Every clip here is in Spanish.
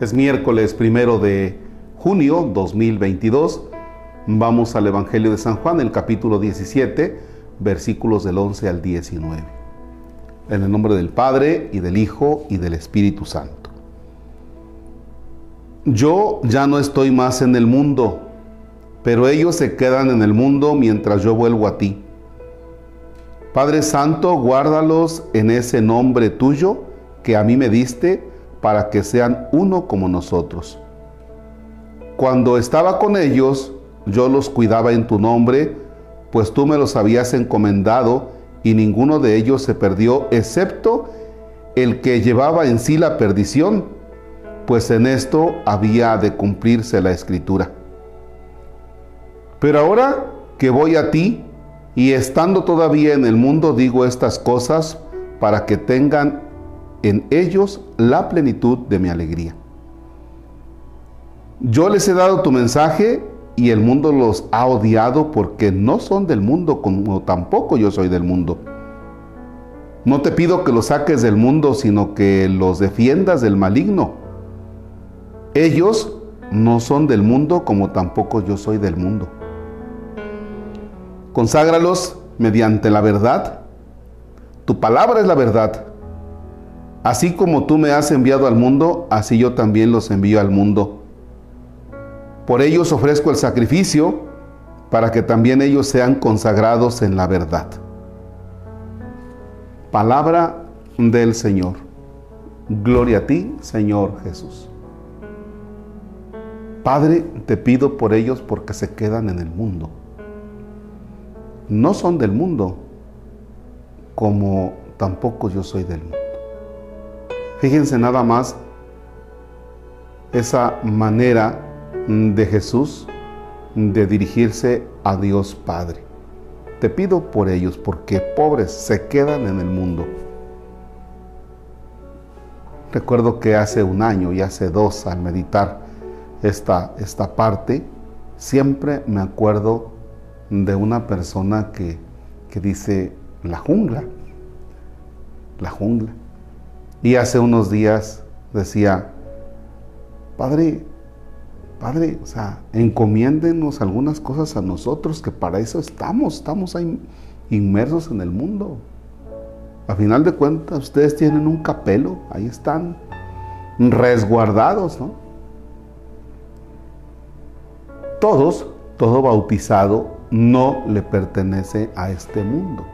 Es miércoles primero de junio 2022. Vamos al Evangelio de San Juan, el capítulo 17, versículos del 11 al 19. En el nombre del Padre y del Hijo y del Espíritu Santo. Yo ya no estoy más en el mundo, pero ellos se quedan en el mundo mientras yo vuelvo a ti. Padre Santo, guárdalos en ese nombre tuyo que a mí me diste para que sean uno como nosotros. Cuando estaba con ellos, yo los cuidaba en tu nombre, pues tú me los habías encomendado y ninguno de ellos se perdió, excepto el que llevaba en sí la perdición, pues en esto había de cumplirse la escritura. Pero ahora que voy a ti, y estando todavía en el mundo, digo estas cosas para que tengan en ellos la plenitud de mi alegría. Yo les he dado tu mensaje y el mundo los ha odiado porque no son del mundo como tampoco yo soy del mundo. No te pido que los saques del mundo, sino que los defiendas del maligno. Ellos no son del mundo como tampoco yo soy del mundo. Conságralos mediante la verdad. Tu palabra es la verdad. Así como tú me has enviado al mundo, así yo también los envío al mundo. Por ellos ofrezco el sacrificio para que también ellos sean consagrados en la verdad. Palabra del Señor. Gloria a ti, Señor Jesús. Padre, te pido por ellos porque se quedan en el mundo. No son del mundo, como tampoco yo soy del mundo. Fíjense nada más esa manera de Jesús de dirigirse a Dios Padre. Te pido por ellos, porque pobres se quedan en el mundo. Recuerdo que hace un año y hace dos, al meditar esta, esta parte, siempre me acuerdo de una persona que, que dice, la jungla, la jungla. Y hace unos días decía, Padre, Padre, o sea, encomiéndenos algunas cosas a nosotros, que para eso estamos, estamos ahí inmersos en el mundo. A final de cuentas, ustedes tienen un capelo, ahí están resguardados, ¿no? Todos, todo bautizado, no le pertenece a este mundo.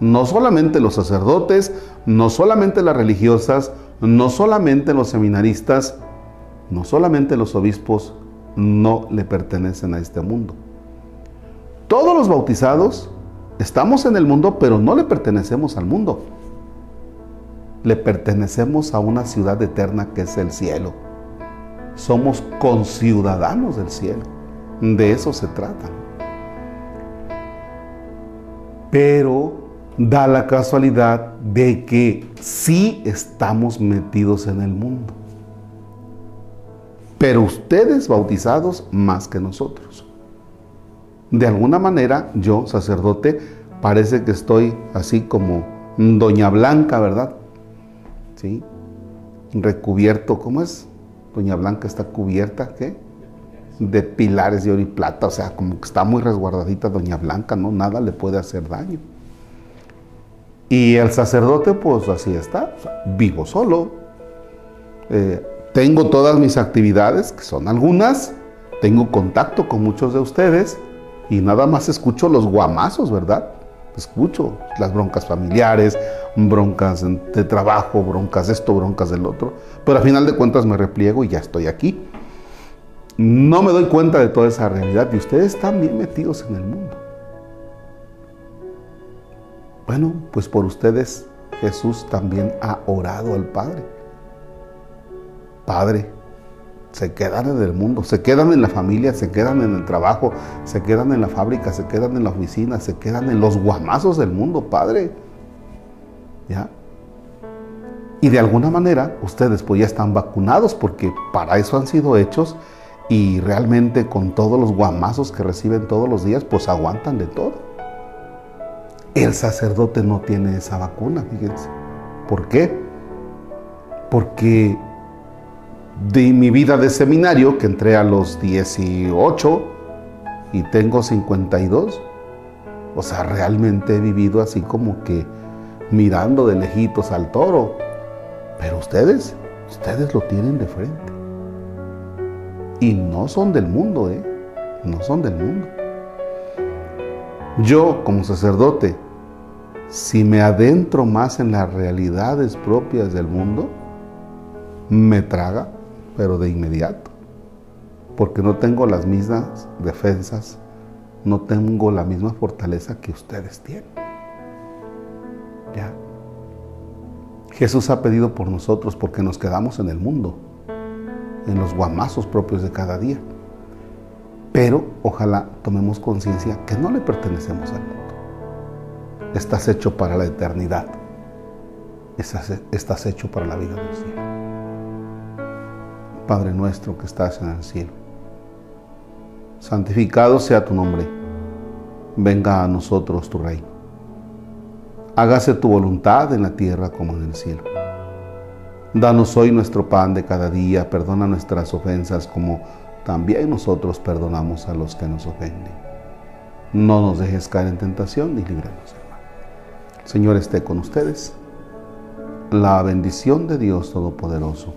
No solamente los sacerdotes, no solamente las religiosas, no solamente los seminaristas, no solamente los obispos no le pertenecen a este mundo. Todos los bautizados estamos en el mundo, pero no le pertenecemos al mundo. Le pertenecemos a una ciudad eterna que es el cielo. Somos conciudadanos del cielo. De eso se trata. Pero da la casualidad de que sí estamos metidos en el mundo. Pero ustedes bautizados más que nosotros. De alguna manera, yo, sacerdote, parece que estoy así como Doña Blanca, ¿verdad? ¿Sí? Recubierto, ¿cómo es? Doña Blanca está cubierta, ¿qué? De pilares de oro y plata, o sea, como que está muy resguardadita Doña Blanca, ¿no? Nada le puede hacer daño. Y el sacerdote, pues así está, vivo solo. Eh, tengo todas mis actividades, que son algunas, tengo contacto con muchos de ustedes y nada más escucho los guamazos, ¿verdad? Escucho las broncas familiares, broncas de trabajo, broncas de esto, broncas del otro, pero al final de cuentas me repliego y ya estoy aquí. No me doy cuenta de toda esa realidad y ustedes están bien metidos en el mundo. Bueno, pues por ustedes Jesús también ha orado al Padre. Padre, se quedan en el mundo, se quedan en la familia, se quedan en el trabajo, se quedan en la fábrica, se quedan en la oficina, se quedan en los guamazos del mundo, Padre. ¿Ya? Y de alguna manera ustedes pues ya están vacunados porque para eso han sido hechos y realmente con todos los guamazos que reciben todos los días pues aguantan de todo. El sacerdote no tiene esa vacuna, fíjense. ¿Por qué? Porque de mi vida de seminario, que entré a los 18 y tengo 52. O sea, realmente he vivido así como que mirando de lejitos al toro. Pero ustedes, ustedes lo tienen de frente. Y no son del mundo, ¿eh? No son del mundo. Yo, como sacerdote, si me adentro más en las realidades propias del mundo, me traga, pero de inmediato. Porque no tengo las mismas defensas, no tengo la misma fortaleza que ustedes tienen. Ya. Jesús ha pedido por nosotros porque nos quedamos en el mundo, en los guamazos propios de cada día. Pero ojalá tomemos conciencia que no le pertenecemos al mundo. Estás hecho para la eternidad. Estás, hecho para la vida del cielo. Padre nuestro que estás en el cielo, santificado sea tu nombre. Venga a nosotros tu reino. Hágase tu voluntad en la tierra como en el cielo. Danos hoy nuestro pan de cada día, perdona nuestras ofensas como también nosotros perdonamos a los que nos ofenden. No nos dejes caer en tentación ni líbranos. Señor esté con ustedes. La bendición de Dios Todopoderoso,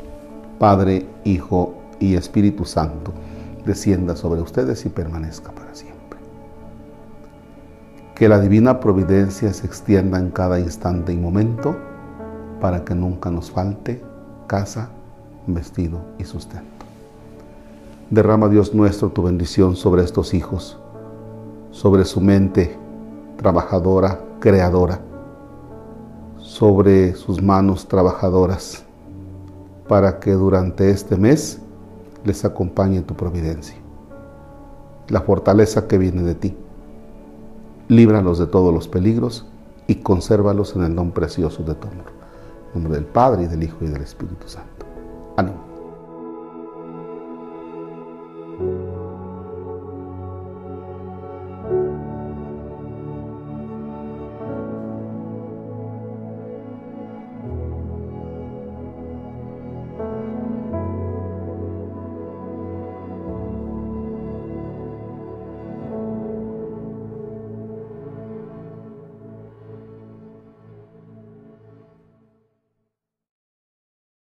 Padre, Hijo y Espíritu Santo, descienda sobre ustedes y permanezca para siempre. Que la divina providencia se extienda en cada instante y momento para que nunca nos falte casa, vestido y sustento. Derrama Dios nuestro tu bendición sobre estos hijos, sobre su mente trabajadora, creadora, sobre sus manos trabajadoras, para que durante este mes les acompañe tu providencia, la fortaleza que viene de ti. Líbralos de todos los peligros y consérvalos en el don precioso de tu amor. En nombre del Padre, y del Hijo, y del Espíritu Santo. Ánimo.